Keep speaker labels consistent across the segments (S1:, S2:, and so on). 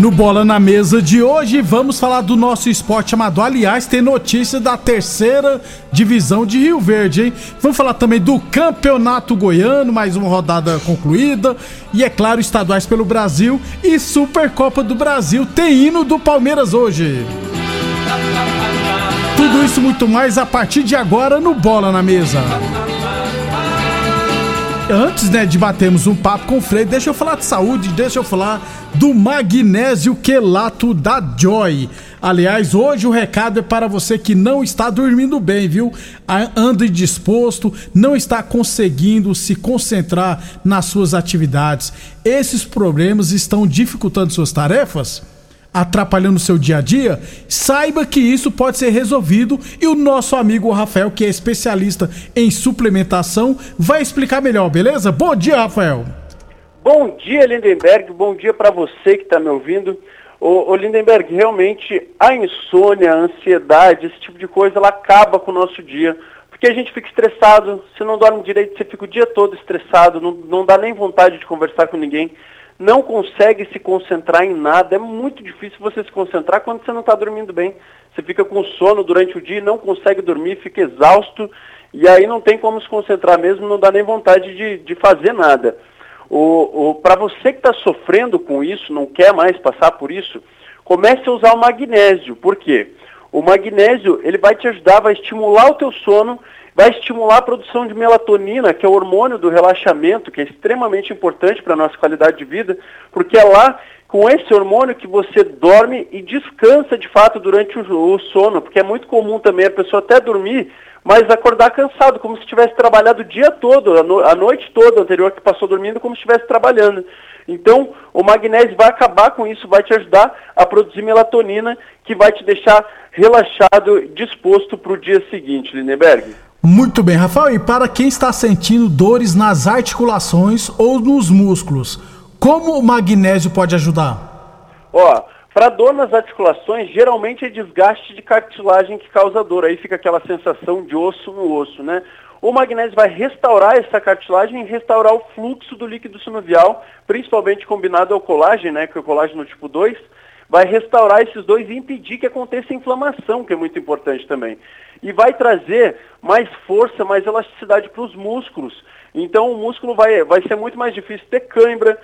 S1: No Bola na Mesa de hoje, vamos falar do nosso esporte amador. Aliás, tem notícia da terceira divisão de Rio Verde, hein? Vamos falar também do Campeonato Goiano, mais uma rodada concluída. E, é claro, estaduais pelo Brasil e Supercopa do Brasil. Tem hino do Palmeiras hoje. Tudo isso muito mais a partir de agora no Bola na Mesa antes né, de batermos um papo com o Frei, deixa eu falar de saúde, deixa eu falar do magnésio quelato da Joy. Aliás, hoje o recado é para você que não está dormindo bem, viu? Anda indisposto, não está conseguindo se concentrar nas suas atividades. Esses problemas estão dificultando suas tarefas? Atrapalhando o seu dia a dia, saiba que isso pode ser resolvido e o nosso amigo Rafael, que é especialista em suplementação, vai explicar melhor, beleza? Bom dia, Rafael.
S2: Bom dia, Lindenberg. Bom dia para você que está me ouvindo. Ô, Lindenberg, realmente a insônia, a ansiedade, esse tipo de coisa, ela acaba com o nosso dia. Porque a gente fica estressado, você não dorme direito, você fica o dia todo estressado, não, não dá nem vontade de conversar com ninguém não consegue se concentrar em nada. É muito difícil você se concentrar quando você não está dormindo bem. Você fica com sono durante o dia não consegue dormir, fica exausto, e aí não tem como se concentrar mesmo, não dá nem vontade de, de fazer nada. O, o Para você que está sofrendo com isso, não quer mais passar por isso, comece a usar o magnésio. Por quê? O magnésio ele vai te ajudar, vai estimular o teu sono vai estimular a produção de melatonina, que é o hormônio do relaxamento, que é extremamente importante para a nossa qualidade de vida, porque é lá com esse hormônio que você dorme e descansa de fato durante o, sono, porque é muito comum também a pessoa até dormir, mas acordar cansado, como se tivesse trabalhado o dia todo, a, no, a noite toda anterior que passou dormindo, como se estivesse trabalhando. Então, o magnésio vai acabar com isso, vai te ajudar a produzir melatonina, que vai te deixar relaxado, disposto para o dia seguinte, Lindenberg.
S1: Muito bem, Rafael. E para quem está sentindo dores nas articulações ou nos músculos, como o magnésio pode ajudar?
S2: Ó, para dor nas articulações, geralmente é desgaste de cartilagem que causa dor. Aí fica aquela sensação de osso no osso, né? O magnésio vai restaurar essa cartilagem e restaurar o fluxo do líquido sinovial, principalmente combinado ao colágeno, né, que é o colágeno tipo 2, vai restaurar esses dois e impedir que aconteça inflamação, que é muito importante também e vai trazer mais força, mais elasticidade para os músculos. Então o músculo vai, vai ser muito mais difícil ter cãibra,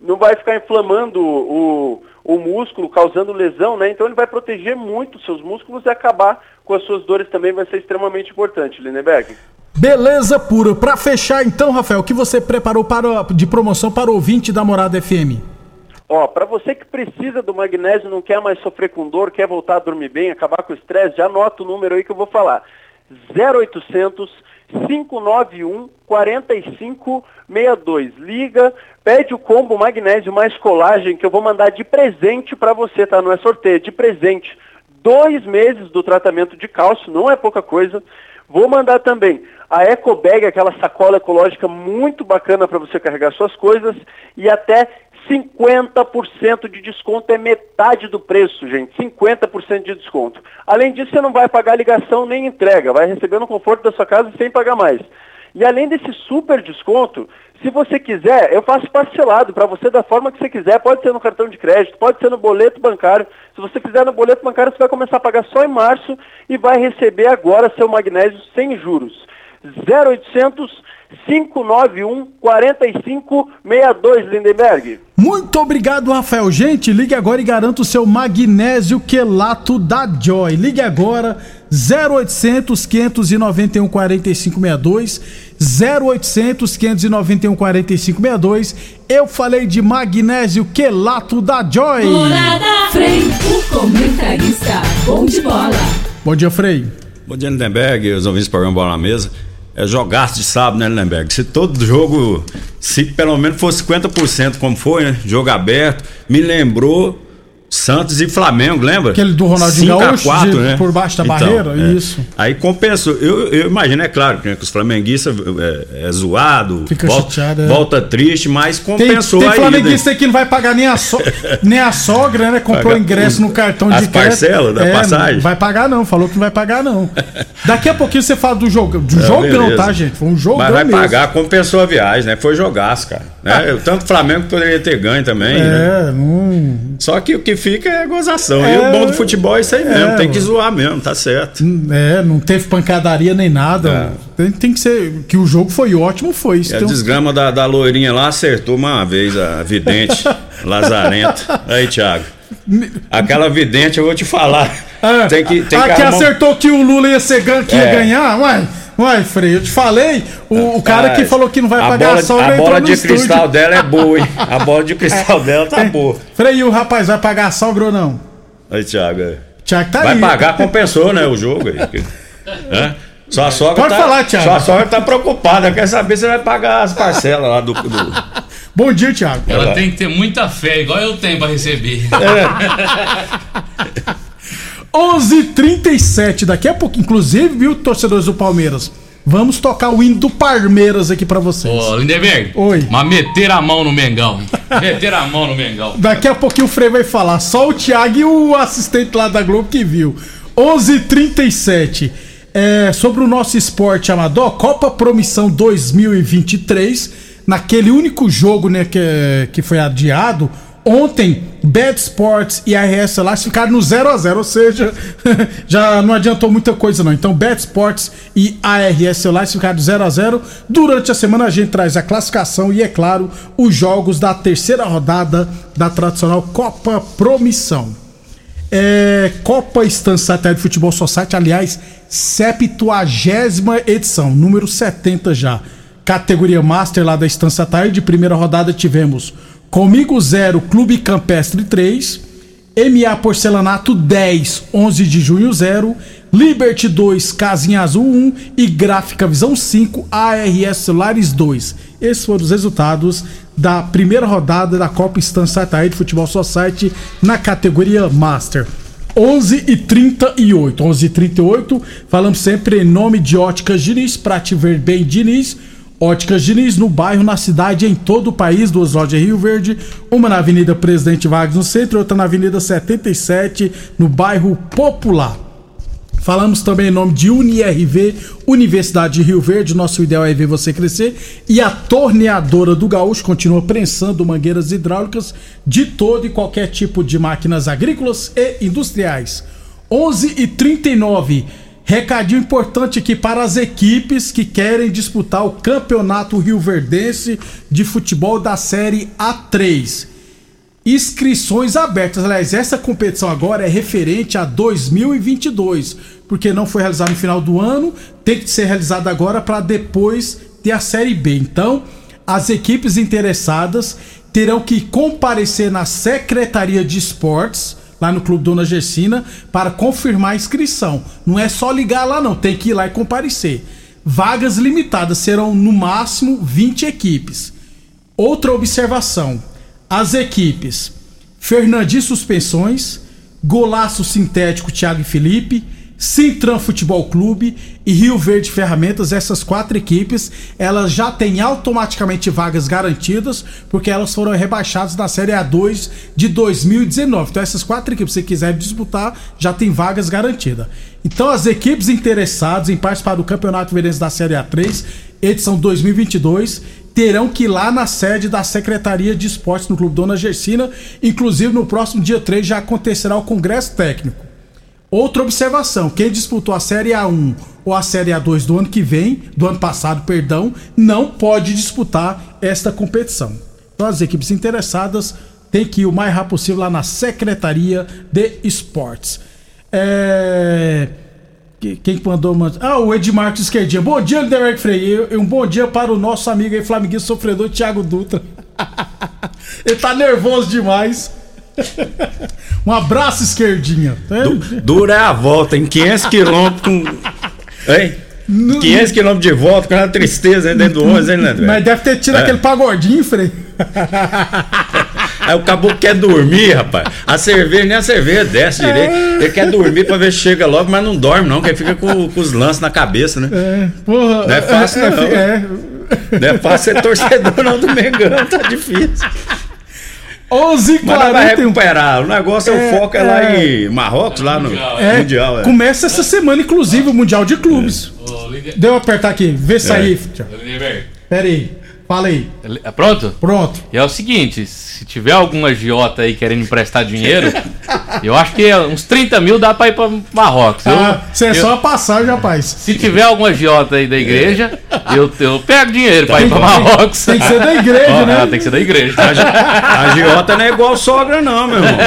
S2: não vai ficar inflamando o, o músculo, causando lesão, né? Então ele vai proteger muito os seus músculos e acabar com as suas dores também vai ser extremamente importante, Lindeberg.
S1: Beleza pura. Para fechar então, Rafael, o que você preparou para, de promoção para o ouvinte da Morada FM?
S2: Ó, para você que precisa do magnésio, não quer mais sofrer com dor, quer voltar a dormir bem, acabar com o estresse, já anota o número aí que eu vou falar. 0800 591 4562. Liga, pede o combo magnésio mais colagem que eu vou mandar de presente para você, tá? Não é sorteio, de presente. Dois meses do tratamento de cálcio, não é pouca coisa. Vou mandar também a EcoBag, aquela sacola ecológica muito bacana para você carregar suas coisas, e até 50% de desconto é metade do preço, gente. 50% de desconto. Além disso, você não vai pagar ligação nem entrega, vai receber no conforto da sua casa sem pagar mais. E além desse super desconto, se você quiser, eu faço parcelado para você da forma que você quiser. Pode ser no cartão de crédito, pode ser no boleto bancário. Se você quiser no boleto bancário, você vai começar a pagar só em março e vai receber agora seu magnésio sem juros. 0800 591 4562, Lindenberg.
S1: Muito obrigado, Rafael. Gente, ligue agora e garanta o seu magnésio quelato da Joy. Ligue agora 0800 591 4562 0800 591 4562. Eu falei de magnésio quelato da Joy.
S3: Morada Frei, o comentarista bom de bola.
S1: Bom dia, Frei.
S4: Bom dia, Lindenberg, os ouvintes do programa Bola na Mesa é jogar de sábado, né, Lemberg? Se todo jogo, se pelo menos fosse 50% como foi, né? Jogo aberto, me lembrou Santos e Flamengo, lembra?
S1: Aquele do Ronaldinho Gaúcho, 4, de, né? por baixo da então, barreira, é. isso.
S4: Aí compensou. Eu, eu imagino, é claro, né, que os flamenguistas é, é zoado, Fica volta, chateado, é. volta triste, mas compensou
S1: tem,
S4: tem
S1: aí. Flamenguista né? que não vai pagar nem a, so, nem a sogra, né? Comprou Paga ingresso no cartão de
S4: crédito. parcelas da é, passagem? Não
S1: vai pagar não, falou que não vai pagar não. Daqui a pouquinho você fala do jogo, do jogão, beleza. tá, gente? Foi um jogão
S4: Mas vai
S1: mesmo.
S4: pagar, compensou a viagem, né? Foi jogaço, cara. Né? Ah. Tanto o Flamengo poderia ter ganho também,
S1: é, né? Não...
S4: Só que o que fica é gozar é, e o bom do futebol é isso aí mesmo, é, tem que zoar mesmo, tá certo.
S1: É, não teve pancadaria nem nada. É. Tem, tem, que ser. Que o jogo foi ótimo, foi isso.
S4: E a desgrama da, da loirinha lá acertou uma vez a vidente, Lazarento. Aí, Thiago. Aquela vidente, eu vou te falar.
S1: É. Tem que, tem a que, que acertou que o Lula ia, ser, que ia ganhar, uai. Uai, Frei, eu te falei, o, o cara que falou que não vai a pagar
S4: bola,
S1: a sogra
S4: A bola de estúdio. cristal dela é boa, hein? A bola de cristal dela tá boa.
S1: Frei, o rapaz vai pagar a sogra ou não?
S4: Aí, Thiago. É.
S1: Thiago tá
S4: vai
S1: aí.
S4: Vai pagar, compensou, né, o jogo aí. É? Sua sogra
S1: Pode
S4: tá,
S1: falar, Thiago.
S4: Sua sogra tá preocupada, quer saber se vai pagar as parcelas lá do... do...
S1: Bom dia, Thiago.
S5: Ela tem que ter muita fé, igual eu tenho pra receber. É.
S1: 11:37 daqui a pouco, inclusive, viu, torcedores do Palmeiras? Vamos tocar o hino do Palmeiras aqui para vocês.
S5: Ô, Lindeberg.
S1: Oi.
S5: Mas meter a mão no Mengão. meter a mão no Mengão.
S1: Daqui a pouquinho o Frei vai falar. Só o Thiago e o assistente lá da Globo que viu. 11:37 é, sobre o nosso esporte amador, Copa Promissão 2023, naquele único jogo né, que, que foi adiado, Ontem, Bad Sports e RS Elas ficaram no 0 a 0 ou seja, já não adiantou muita coisa não. Então, Bad Sports e ARS Elas ficaram 0 a 0 Durante a semana a gente traz a classificação e, é claro, os jogos da terceira rodada da tradicional Copa Promissão. É, Copa Estância Satélite Futebol Society, aliás, 70 edição, número 70 já. Categoria Master lá da Estância Satélite, de primeira rodada tivemos Comigo 0, Clube Campestre 3. MA Porcelanato 10, 11 de junho 0. Liberty 2, Casinha Azul 1 e Gráfica Visão 5, ARS Celulares 2. Esses foram os resultados da primeira rodada da Copa Instância Itaí de Futebol Society na categoria Master. 11 e 38, 11 e 38, falamos sempre em nome de Óticas Diniz, pra te ver bem Diniz Óticas Diniz, no bairro, na cidade, em todo o país, duas lojas Rio Verde, uma na Avenida Presidente Vargas no centro e outra na Avenida 77, no bairro Popular. Falamos também em nome de UniRV, Universidade de Rio Verde, nosso ideal é ver você crescer. E a torneadora do Gaúcho continua prensando mangueiras hidráulicas de todo e qualquer tipo de máquinas agrícolas e industriais. 11 e 39 Recadinho importante aqui para as equipes que querem disputar o Campeonato Rio Verdense de Futebol da Série A3. Inscrições abertas. Aliás, essa competição agora é referente a 2022, porque não foi realizada no final do ano, tem que ser realizada agora para depois ter a Série B. Então, as equipes interessadas terão que comparecer na Secretaria de Esportes lá no Clube Dona Gersina para confirmar a inscrição. Não é só ligar lá não, tem que ir lá e comparecer. Vagas limitadas serão no máximo 20 equipes. Outra observação: as equipes Fernandinho Suspensões, Golaço Sintético Thiago e Felipe, Sintran Futebol Clube e Rio Verde Ferramentas, essas quatro equipes, elas já têm automaticamente vagas garantidas, porque elas foram rebaixadas da Série A2 de 2019. Então essas quatro equipes, se quiser disputar, já tem vagas garantidas. Então as equipes interessadas em participar do Campeonato Verense da Série A3, edição 2022, terão que ir lá na sede da Secretaria de Esportes no Clube Dona Gersina, inclusive no próximo dia 3 já acontecerá o Congresso Técnico. Outra observação: quem disputou a Série A1 ou a Série A2 do ano que vem, do ano passado, perdão, não pode disputar esta competição. Então as equipes interessadas têm que ir o mais rápido possível lá na Secretaria de Esportes. É... que- Quem que mandou? mand- Ah, o Edmarcos Esquerdinha. Bom dia, Lindenberg Freire. E um bom dia para o nosso amigo aí, flamenguista sofredor, Thiago Dutra. Ele tá nervoso demais. Um abraço, Esquerdinha.
S4: Du- Dura é a volta, em 500 quilômetros com. Hein? 500 quilômetros de volta, com uma tristeza dentro do ônibus, hein, Leandro?
S1: Mas deve ter tido
S4: É.
S1: aquele pagodinho, Frei.
S4: Aí o caboclo quer dormir, rapaz. A cerveja, nem a cerveja desce direito. Ele quer dormir pra ver se chega logo, mas não dorme, não, porque ele fica com, com os lances na cabeça, né?
S1: É, porra.
S4: Não é fácil,
S1: é,
S4: não.
S1: É.
S4: Não é fácil ser torcedor não do Mengão, tá difícil.
S1: 11
S4: Mas
S1: 41
S4: recuperar. O negócio é, o foco é lá em Marrocos, lá no
S1: É,
S4: Mundial. é.
S1: Começa essa semana, inclusive, o Mundial de Clubes.
S5: Linde-
S1: Deu eu apertar aqui, vê se
S4: É.
S1: aí. Pera aí, fala aí.
S5: é Pronto?
S1: Pronto.
S5: E é o seguinte, se tiver algum agiota aí querendo emprestar dinheiro, eu acho que uns 30 mil dá pra ir pra Marrocos. Eu-
S1: Ah, Você é
S5: eu-
S1: só a passagem, rapaz.
S5: Se tiver algum agiota aí da igreja, eu, eu pego dinheiro pra ir pra Marrocos.
S1: Tem que ser da igreja,
S5: Ó,
S1: né?
S5: tem que ser da igreja.
S4: A Giota não é igual sogra, não, meu irmão.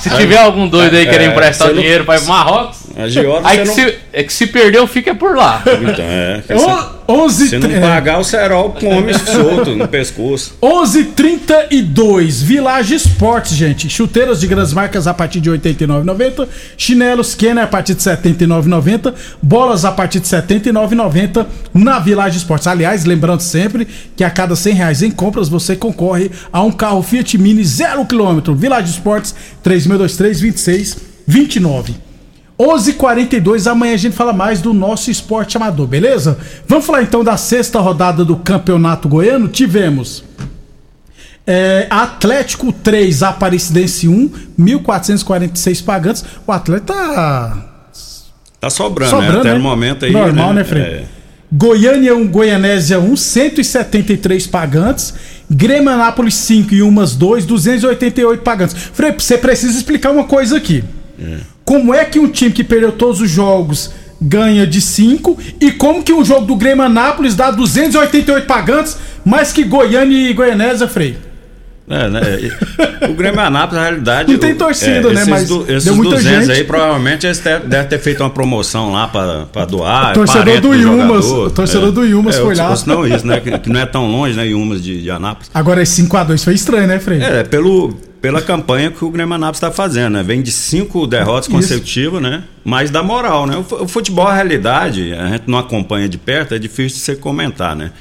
S5: Se tiver algum doido aí querendo
S4: É,
S5: emprestar
S4: você não-
S5: dinheiro pra ir pra Marrocos,
S4: A Giota
S5: aí
S4: você
S5: que
S4: não...
S5: se, é que se perdeu, fica por lá.
S4: Então, é.
S1: O- 11
S4: se não
S1: é,
S4: pagar, o cerol come solto no pescoço.
S1: 11:32 Village Esportes, gente. Chuteiras de grandes marcas a partir de R$ 89,90. Chinelos Kenner a partir de R$ 79,90. Bolas a partir de R$ 79,90 na Village Esportes. Aliás, lembrando sempre que a cada 100 reais em compras você concorre a um carro Fiat Mini 0 km. Village Esportes 3623 2629. 11:42 amanhã a gente fala mais do nosso esporte amador, beleza? Vamos falar então da sexta rodada do Campeonato Goiano. Tivemos é, Atlético 3, Aparecidense 1, 1.446 pagantes. O Atlético tá
S4: Tá sobrando,
S1: sobrando,
S4: né? Até
S1: né?
S4: no momento aí.
S1: Normal, né, Frei?
S4: É.
S1: Goiânia 1, Goianésia 1, 173 pagantes. Grêmio Anápolis 5 e umas 2, 288 pagantes. Frei, você precisa explicar uma coisa aqui. Como é que um time que perdeu todos os jogos ganha de 5 e como que um jogo do Grêmio Anápolis dá 288 pagantes, mais que Goiânia e Goianésia, Frei?
S4: É, né? O Grêmio Anápolis, na realidade.
S1: Não tem torcida, né?
S4: esses
S1: Mas deu
S4: esses
S1: muita
S4: 200
S1: gente.
S4: aí, provavelmente, eles devem ter feito uma promoção lá pra, pra doar.
S1: O torcedor
S4: parente
S1: do Yumas,
S4: jogador.
S1: o torcedor do Yumas
S4: é,
S1: foi lá.
S4: senão isso, né? Que, que não é tão longe, né? Yumas de, de Anápolis.
S1: Agora esse 5x2 foi estranho, né, Frei?
S4: É, pelo, pela campanha que o Grêmio Anápolis está fazendo, né? Vem de cinco derrotas consecutivas, né? Mas dá moral, né? O, fu- o futebol, a realidade, a gente não acompanha de perto, é difícil de você comentar, né?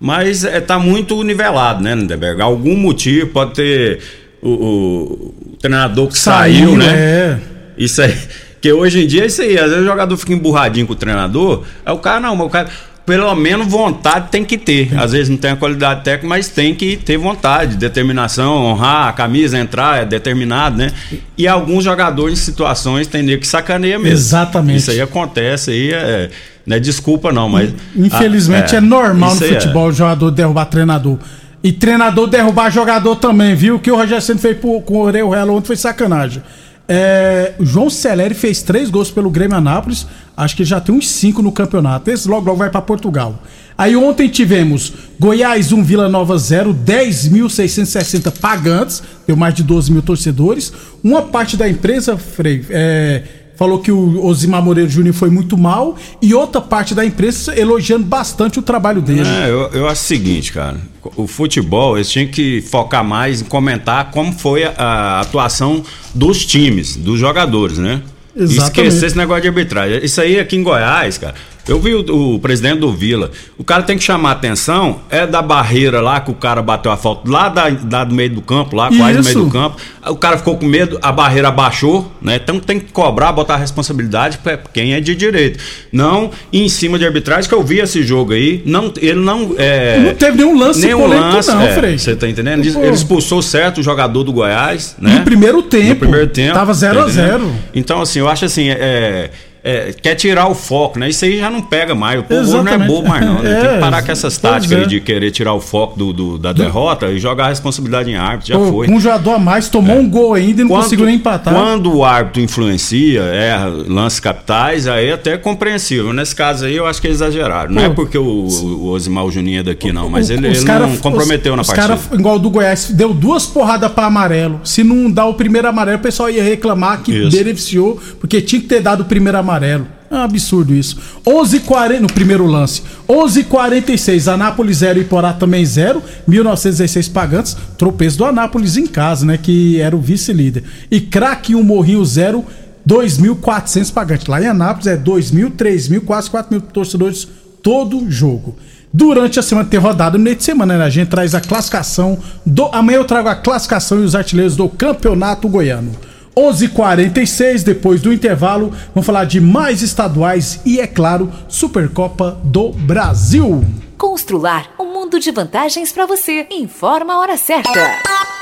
S4: Mas é, tá muito nivelado, né, Lindeberg? Algum motivo pode ter o, o- o treinador que saiu, né?
S1: É.
S4: Isso aí. Porque hoje em dia é isso aí. Às vezes o jogador fica emburradinho com o treinador. Aí o cara, não, mas o cara. Pelo menos vontade tem que ter. Às vezes não tem a qualidade técnica, mas tem que ter vontade, determinação, honrar a camisa, entrar, é determinado, né? E alguns jogadores em situações tem que sacaneia mesmo.
S1: Exatamente.
S4: Isso aí acontece aí, é, não é desculpa não, mas.
S1: Infelizmente
S4: Ah,
S1: é, normal no
S4: é.
S1: futebol o jogador derrubar treinador. E treinador derrubar jogador também, viu? O que o Rogério Senna fez pro- com o Orejuela ontem foi sacanagem. É, João Celeri fez três gols pelo Grêmio Anápolis. Acho que já tem uns cinco no campeonato. Esse logo logo vai pra Portugal. Aí ontem tivemos Goiás 1, Vila Nova 0, 10.660 pagantes, deu mais de 12 mil torcedores. Uma parte da imprensa, Frei, é, falou que o Osimar Moreira Júnior foi muito mal e outra parte da imprensa elogiando bastante o trabalho dele.
S4: É, eu, eu acho o seguinte, cara. O futebol, eles tinham que focar mais em comentar como foi a, a atuação dos times, dos jogadores, né? E
S1: Exatamente.
S4: esquecer esse negócio de arbitragem. Isso aí aqui em Goiás, cara. Eu vi o, o presidente do Vila. O cara tem que chamar a atenção, é da barreira lá que o cara bateu a falta, lá, da, lá do meio do campo, lá quase no meio do campo. O cara ficou com medo, a barreira abaixou, né? Então tem que cobrar, botar a responsabilidade pra quem é de direito. Não em cima de arbitragem, que eu vi esse jogo aí. Não, ele não. É,
S1: Não teve nenhum lance
S4: nenhum
S1: polêmico,
S4: lance,
S1: não,
S4: é,
S1: Frei.
S4: Você tá entendendo? Ele, ele expulsou certo o jogador do Goiás, né?
S1: No primeiro tempo.
S4: No primeiro tempo.
S1: Tava 0
S4: tá
S1: a
S4: entendendo?
S1: 0
S4: Então, assim, eu acho assim, é, é, quer tirar o foco, né? Isso aí já não pega mais. O povo não é bobo mais, não. Né?
S1: É,
S4: Tem que parar com essas táticas aí
S1: é.
S4: de querer tirar o foco do, do- da derrota e jogar a responsabilidade em árbitro. Já
S1: Pô,
S4: foi.
S1: Um jogador a mais, tomou um gol ainda e não conseguiu nem empatar.
S4: Quando o árbitro influencia, erra lances capitais, aí é até compreensível. Nesse caso aí, eu acho que é exageraram. Não
S1: Pô,
S4: é porque o, o Osimar Juninho é daqui, não, mas
S1: O-
S4: ele,
S1: os
S4: ele
S1: cara-
S4: não comprometeu
S1: os,
S4: na
S1: os
S4: partida.
S1: cara, igual o do Goiás, deu duas porradas pra amarelo. Se não dá o primeiro amarelo, o pessoal ia reclamar que
S4: Isso.
S1: beneficiou, porque tinha que ter dado o primeiro amarelo. É um absurdo isso. 11:40 no primeiro lance. 11:46 Anápolis 0 e Porá também 0. 1916 Pagantes. Tropeço do Anápolis em casa, né? Que era o vice-líder. E Craque 1 Morrinho 0. 2.400 pagantes. Lá em Anápolis é 2.000, 3.000, quase 4.000 torcedores todo jogo. Durante a semana tem rodada no meio de semana, né? A gente traz a classificação do. Amanhã eu trago a classificação e os artilheiros do Campeonato Goiano. 11:46 depois do intervalo, vamos falar de mais estaduais e, é claro, Supercopa do Brasil.
S6: Constrular um mundo de vantagens para você. Informa a hora certa.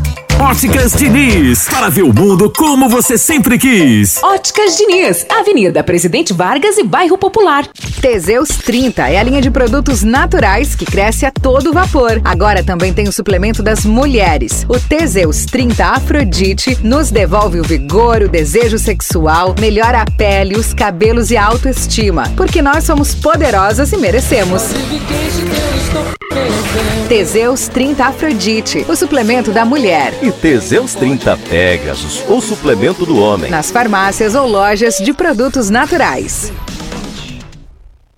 S7: Óticas Diniz, para ver o mundo como você sempre quis.
S6: Óticas Diniz, Avenida Presidente Vargas e Bairro Popular.
S8: Teseus 30 é a linha de produtos naturais que cresce a todo vapor. Agora também tem o suplemento das mulheres. O Teseus 30 Afrodite nos devolve o vigor, o desejo sexual, melhora a pele, os cabelos e a autoestima. Porque nós somos poderosas e merecemos. Teseus 30 Afrodite, o suplemento da mulher.
S9: E Teseus 30 Pegasus, o suplemento do homem.
S8: Nas farmácias ou lojas de produtos naturais.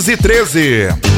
S10: 1513.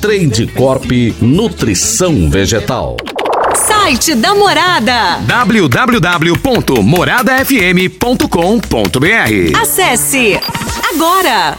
S11: Trade Corp Nutrição Vegetal.
S6: Site da Morada.
S7: www.moradafm.com.br
S6: Acesse agora.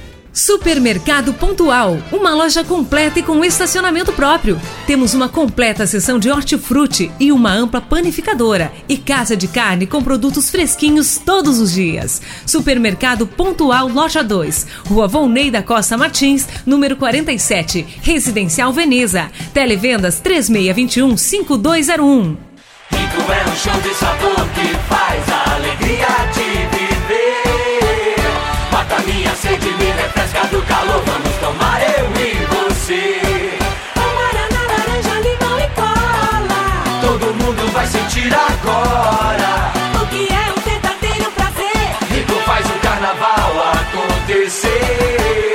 S12: Supermercado Pontual, uma loja completa e com estacionamento próprio. Temos uma completa seção de hortifruti e uma ampla panificadora e casa de carne com produtos fresquinhos todos os dias. Supermercado Pontual Loja 2, Rua Volney da Costa Martins, número 47, Residencial Veneza. Televendas 3621 5201.
S13: Rico é um show de sabor que faz a alegria de viver. fresca do calor, vamos tomar eu e você.
S14: Amarana, laranja, limão e cola.
S1: Todo mundo vai sentir agora. O que é um
S3: verdadeiro prazer?
S13: Rico faz o carnaval acontecer.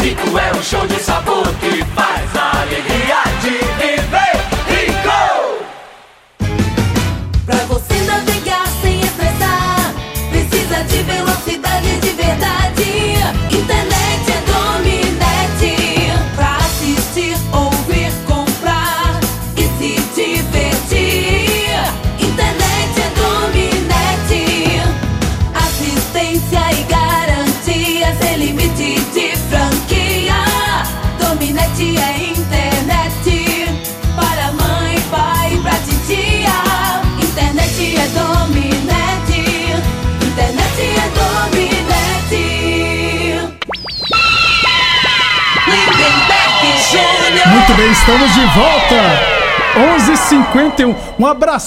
S13: Rico é um show de sabor que faz.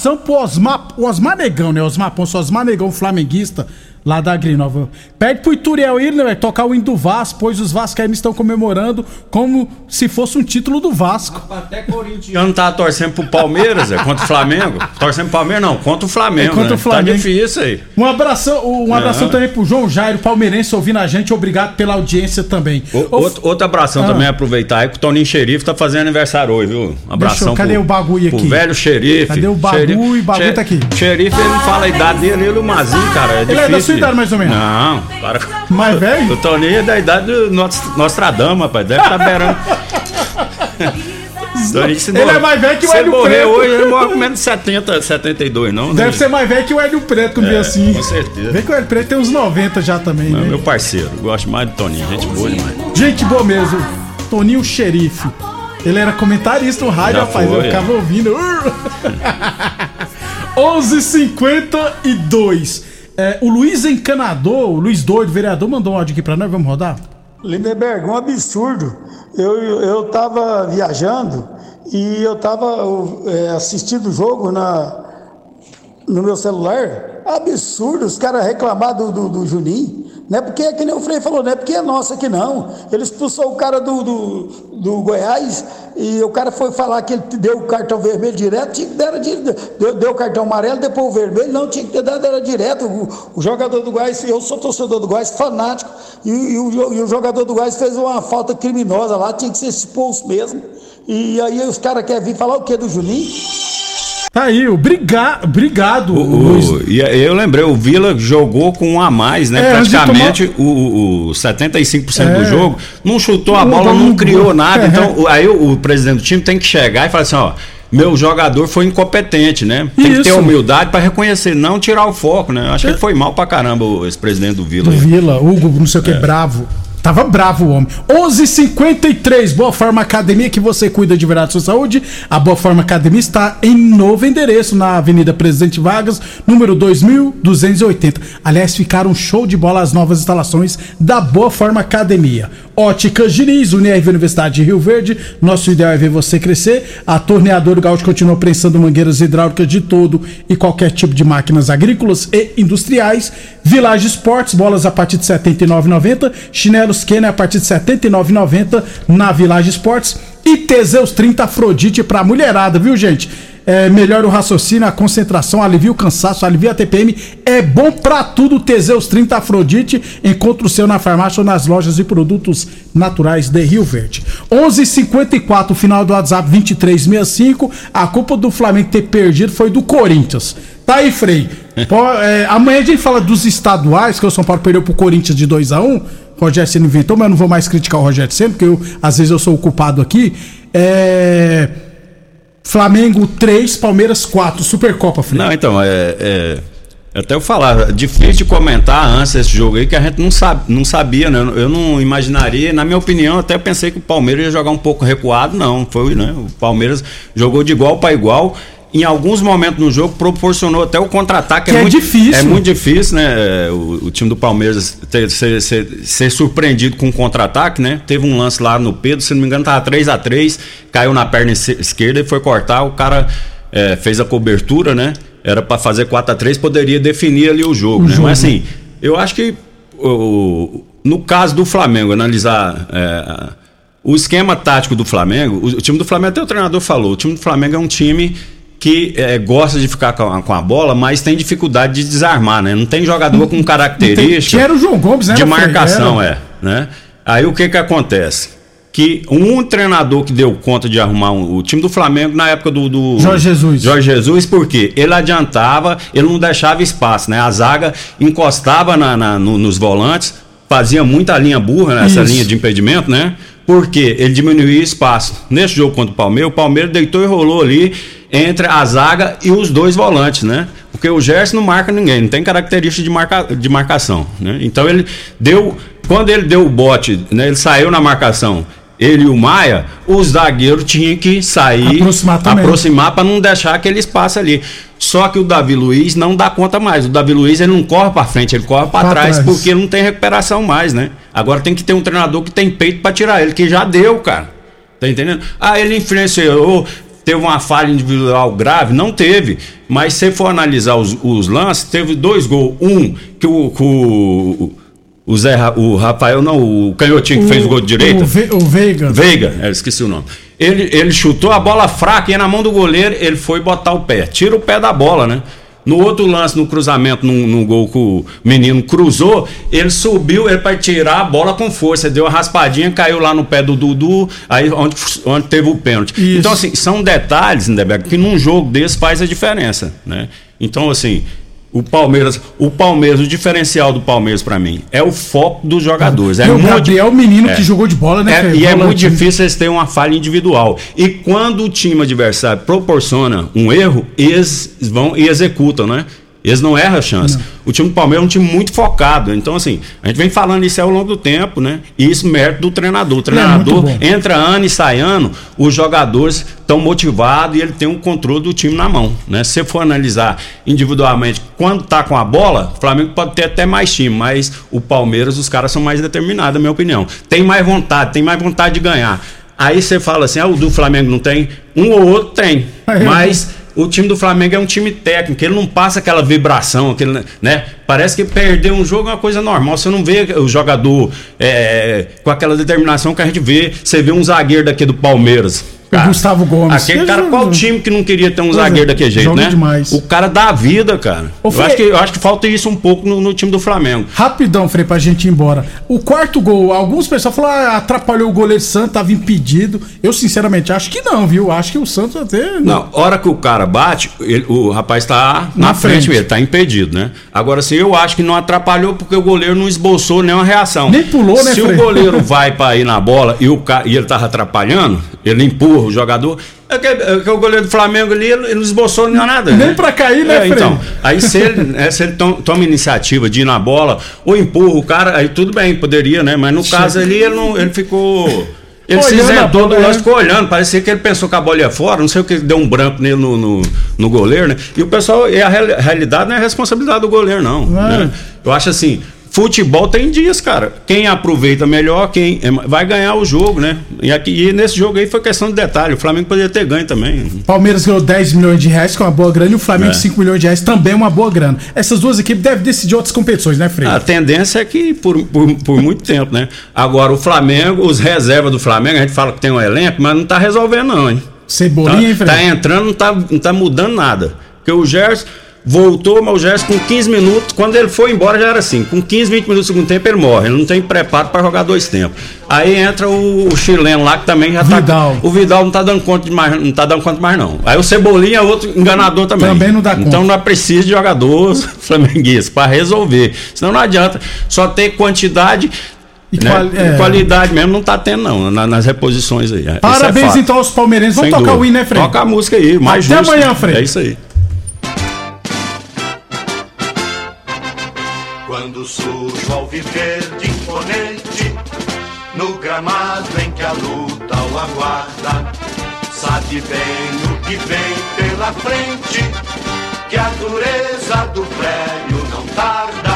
S1: Abração pro Osmar, o Osmar Negão, né? Osmar Ponço, Osmar Negão, flamenguista, lá da Grinova. Pede pro Ituriel ir, né? Tocar o hino do Vasco, pois os vascaínos estão comemorando como se fosse um título do Vasco.
S4: Até corintiano tá torcendo pro Palmeiras, é, contra o Flamengo. Torcendo pro Palmeiras, não, contra o Flamengo.
S1: É contra
S4: né?
S1: o Flamengo.
S4: Tá difícil aí.
S1: Um abração, um abração
S4: Não.
S1: também pro João Jairo, palmeirense, ouvindo a gente. Obrigado pela audiência também.
S4: O- outro, outro abração
S1: Ah.
S4: também, aproveitar aí que o Toninho Xerife tá fazendo aniversário hoje, viu? Um abração
S1: eu- cadê
S4: pro,
S1: o bagulho aqui?
S4: velho xerife.
S1: Cadê o bagulho?
S4: Xerife-
S1: O bagulho tá aqui.
S4: Xerife, ele não fala a idade dele, ele e o Mazinho, cara. É
S1: Ele é
S4: difícil.
S1: Idade, mais ou menos?
S4: Não, para.
S1: Mais velho?
S4: O Toninho é da idade do Nost- Nostradamus, rapaz. Deve estar beirando. Toninho, se
S1: Ele é mais velho que o Hélio
S4: ele morrer
S1: Preto.
S4: hoje, ele morre com menos de 70, 72, não?
S1: Deve
S4: né?
S1: ser mais velho que o Hélio Preto,
S4: É,
S1: assim.
S4: com certeza.
S1: Vê que o Hélio Preto tem uns 90 já também,
S4: Não,
S1: né?
S4: meu parceiro, gosto mais do Toninho, gente boa demais.
S1: Gente boa mesmo. Toninho Xerife. Ele era comentarista no rádio,
S4: Já
S1: rapaz.
S4: foi,
S1: eu ficava
S4: é.
S1: ouvindo. 11:52. É, o Luiz Encanador, o Luiz Doido, vereador, mandou um áudio aqui pra nós. Vamos rodar?
S14: Lindenberg, um absurdo. Eu, eu tava viajando e eu tava é, assistindo o jogo na, no meu celular. Absurdo os caras reclamar do, do, do Juninho. Não é porque, é que nem o Frei falou, não é porque é nosso aqui não. Ele expulsou o cara do, do, do Goiás e o cara foi falar que ele deu o cartão vermelho direto, tinha que dar deu, deu o cartão amarelo, depois o vermelho, não, tinha que ter dado era direto. O, o jogador do Goiás, eu sou torcedor do Goiás, fanático, e, e o, e o jogador do Goiás fez uma falta criminosa lá, tinha que ser expulso mesmo. E aí os caras querem vir falar o que do Juninho?
S1: Tá aí, obrigado, obrigado,
S4: O-
S1: Luiz.
S4: e eu lembrei, o Vila jogou com um a mais, né?
S1: É,
S4: Praticamente o, o, o 75%
S1: É.
S4: do jogo. Não chutou a
S1: Não,
S4: bola,
S1: não
S4: não criou nada.
S1: É.
S4: Então, o- aí o, o presidente do time tem que chegar e falar assim, ó. Meu jogador foi incompetente, né? Tem que ter
S1: Isso.
S4: humildade pra reconhecer, não tirar o foco, né? Acho que ele foi mal pra caramba, o- esse presidente do Vila.
S1: Do. Vila, Hugo, não sei o que, bravo. Tava bravo o homem. 11:53 Boa Forma Academia, que você cuida de verdade da sua saúde. A Boa Forma Academia está em novo endereço, na Avenida Presidente Vargas, número 2280. Aliás, ficaram show de bola as novas instalações da Boa Forma Academia. Óticas Diniz, Unirv Universidade de Rio Verde. Nosso ideal é ver você crescer. A Torneadora Gaúcho continua prensando mangueiras hidráulicas de todo e qualquer tipo de máquinas agrícolas e industriais. Village Esportes, bolas a partir de R$ 79,90. Chinelos Kenner a partir de R$ 79,90 na Village Esportes. E Teseus 30 Afrodite pra mulherada, viu, gente? É, melhora o raciocínio, a concentração, alivia o cansaço, alivia a TPM. É bom pra tudo. Teseus 30 Afrodite. Encontra o seu na farmácia ou nas lojas de produtos naturais de Rio Verde. 11:54 final do WhatsApp 2365. A culpa do Flamengo ter perdido foi do Corinthians. Tá aí, Frei. Pô, é, amanhã a gente fala dos estaduais, que o São Paulo perdeu pro Corinthians de 2 a 1 Rogério Senna inventou, mas eu não vou mais criticar o Rogério Senna, porque eu, às vezes eu sou o culpado aqui. É. Flamengo 3, Palmeiras 4, Supercopa, Frei.
S4: Não, então, é, é- Até eu falar, difícil de comentar antes desse jogo aí, que a gente não, sabe, não sabia, né? Eu não imaginaria, na minha opinião, até pensei que o Palmeiras ia jogar um pouco recuado, não. Foi, né? O Palmeiras jogou de igual para igual. Em alguns momentos no jogo proporcionou até o contra-ataque.
S1: Que é
S4: muito,
S1: difícil.
S4: É muito difícil, né? O, o time do Palmeiras ter- ser, ser- ser surpreendido com um contra-ataque, né? Teve um lance lá no Pedro, se não me engano, tava 3 a 3 caiu na perna esque- esquerda e foi cortar. O cara é, fez a cobertura, né? Era para fazer 4 a 3 poderia definir ali o jogo,
S1: O
S4: né?
S1: jogo.
S4: Mas assim, eu acho que o- no caso do Flamengo, analisar é, o esquema tático do Flamengo, o, o time do Flamengo, até o treinador falou, o time do Flamengo é um time que é, gosta de ficar com a, com a bola, mas tem dificuldade de desarmar, né? Não tem jogador com característica
S1: era o João Gomes, né?
S4: de marcação, é, né? Aí o que que acontece? Que um treinador que deu conta de arrumar um- o time do Flamengo na época do, do
S1: Jorge Jesus.
S4: Jorge Jesus, porque ele adiantava, ele não deixava espaço, né? A zaga encostava na- na- no- nos volantes, fazia muita linha burra nessa
S1: Isso.
S4: linha de impedimento, né? Porque ele diminuía espaço. Nesse jogo contra o Palmeiras, o Palmeiras deitou e rolou ali entre a zaga e os dois volantes, né? Porque o Gerson não marca ninguém, não tem característica de, marca, de marcação, né? Então ele deu, quando ele deu o bote, né? Ele saiu na marcação, ele e o Maia, o zagueiro tinha que sair,
S1: Aproximar
S4: para não deixar aquele espaço ali. Só que o Davi Luiz não dá conta mais. O Davi Luiz ele não corre para frente, ele corre para
S1: Pra
S4: trás,
S1: trás.
S4: porque não tem recuperação mais, né? Agora tem que ter um treinador que tem peito para tirar ele, que já deu, cara. Tá entendendo? Ah, ele influenciou, teve uma falha individual grave? Não teve. Mas se for analisar os, os lances, teve dois gols. Um que o. o o Zé, o Rafael, não, o canhotinho que fez o gol de direita.
S1: O, Ve, o Veiga.
S4: Veiga, é, esqueci o nome. Ele, ele chutou a bola fraca, ia na mão do goleiro, ele foi botar o pé. Tira o pé da bola, né? No outro lance, no cruzamento, num, num gol que o menino cruzou, ele subiu ele para tirar a bola com força. Deu uma raspadinha, caiu lá no pé do Dudu, aí onde, onde teve o pênalti. Então, assim, são detalhes, Lindeberg, que num jogo desse faz a diferença, né? Então, assim, o Palmeiras, o Palmeiras, o diferencial do Palmeiras pra mim é o foco dos jogadores. É
S1: E o
S4: muito-
S1: Gabriel, o menino
S4: é.
S1: que jogou de bola, né?
S4: É, e é muito difícil eles terem uma falha individual. E quando o time adversário proporciona um erro, eles vão e executam, né? Eles não erram a chance. O time do Palmeiras é um time muito focado. Então, assim, a gente vem falando isso ao longo do tempo, né? E isso é mérito do treinador. O treinador
S1: muito bom.
S4: entra ano e sai ano, os jogadores estão motivados e ele tem o controle do time na mão, né? Se você for analisar individualmente, quando tá com a bola, o Flamengo pode ter até mais time, mas o Palmeiras, os caras são mais determinados, na minha opinião. Tem mais vontade, tem mais vontade de ganhar. Aí você fala assim, ah, o do Flamengo não tem? Um ou outro tem, mas o time do Flamengo é um time técnico, ele não passa aquela vibração, aquele, né? Parece que perder um jogo é uma coisa normal. Você não vê o jogador é, com aquela determinação que a gente vê. Você vê um zagueiro daqui do Palmeiras.
S1: O Gustavo Gomes.
S4: Aquele
S1: Ele
S4: cara,
S1: joga-
S4: qual time que não queria ter um
S1: Pois é,
S4: zagueiro daquele jeito,
S1: joga
S4: né?
S1: demais.
S4: O cara dá a vida, cara.
S1: Ô,
S4: Eu
S1: Frei-
S4: acho, que, eu acho que falta isso um pouco no, no time do Flamengo.
S1: Rapidão, Frei, pra gente ir embora. O quarto gol, alguns pessoal falaram, ah, atrapalhou o goleiro Santos, tava impedido. Eu, sinceramente, acho que não, viu? Acho que o Santos até.
S4: Não, hora que o cara bate, ele- o rapaz tá na,
S1: Na
S4: frente,
S1: frente.
S4: mesmo, tá impedido, né? Agora, assim, eu acho que não atrapalhou porque o goleiro não esboçou nenhuma reação.
S1: Nem pulou, né,
S4: Se
S1: Frei?
S4: o goleiro vai pra ir na bola e, o e ele tava atrapalhando, ele empurra o jogador. É que, é que o goleiro do Flamengo ali, ele ele não esboçou nem nada.
S1: Nem
S4: né?
S1: pra cair, né,
S4: É, então. Aí se ele, né, se ele tom- toma iniciativa de ir na bola ou empurra o cara, aí tudo bem, poderia, né? Mas no caso ali, ele, não, ele ficou. Ele se
S1: Olhando a
S4: isentou do lance, ficou olhando, parecia que ele pensou que a bola ia fora, não sei o que, deu um branco nele no, no, no goleiro, né? E o pessoal, e a real- realidade não é responsabilidade do goleiro, não. Né? Eu acho assim, futebol tem dias, cara. Quem aproveita melhor, quem é, vai ganhar o jogo, né? E, aqui, e nesse jogo aí foi questão de detalhe, o Flamengo poderia ter ganho também.
S1: Palmeiras ganhou 10 milhões de reais, que é uma boa grana, e o Flamengo
S4: É.
S1: 5 milhões de reais, também é uma boa grana. Essas duas equipes devem decidir outras competições, né, Frei?
S4: A tendência é que por, por, por muito tempo, né? Agora o Flamengo, os reservas do Flamengo, a gente fala que tem um elenco, mas não tá resolvendo, não, hein?
S1: Cebolinha, hein,
S4: tá,
S1: Fred?
S4: tá entrando, não tá, não tá mudando nada. Porque o Gerson voltou, o Gerson com 15 minutos, quando ele foi embora já era assim, com 15, 20 minutos do segundo tempo ele morre, ele não tem preparo para jogar dois tempos. Aí entra o, o chileno lá que também já tá.
S1: Vidal.
S4: O Vidal não tá dando conta de mais, não tá dando conta mais não. Aí o Cebolinha é outro enganador também.
S1: Também não dá conta.
S4: Então não é preciso de jogadores flamenguistas para resolver. Senão não adianta só ter quantidade
S1: E
S4: né?
S1: quali- é.
S4: qualidade mesmo não tá tendo não, na- nas reposições aí. É
S1: Parabéns
S4: fato.
S1: então aos palmeirenses. Vamos
S4: Sem
S1: tocar o hino, né, Frei?
S4: Toca a música aí, mais
S1: Até
S4: justo.
S1: amanhã, Frei.
S4: É isso aí.
S13: Quando surge o alviverde imponente No gramado em que a luta o aguarda Sabe bem o que vem pela frente Que a dureza do prédio não tarda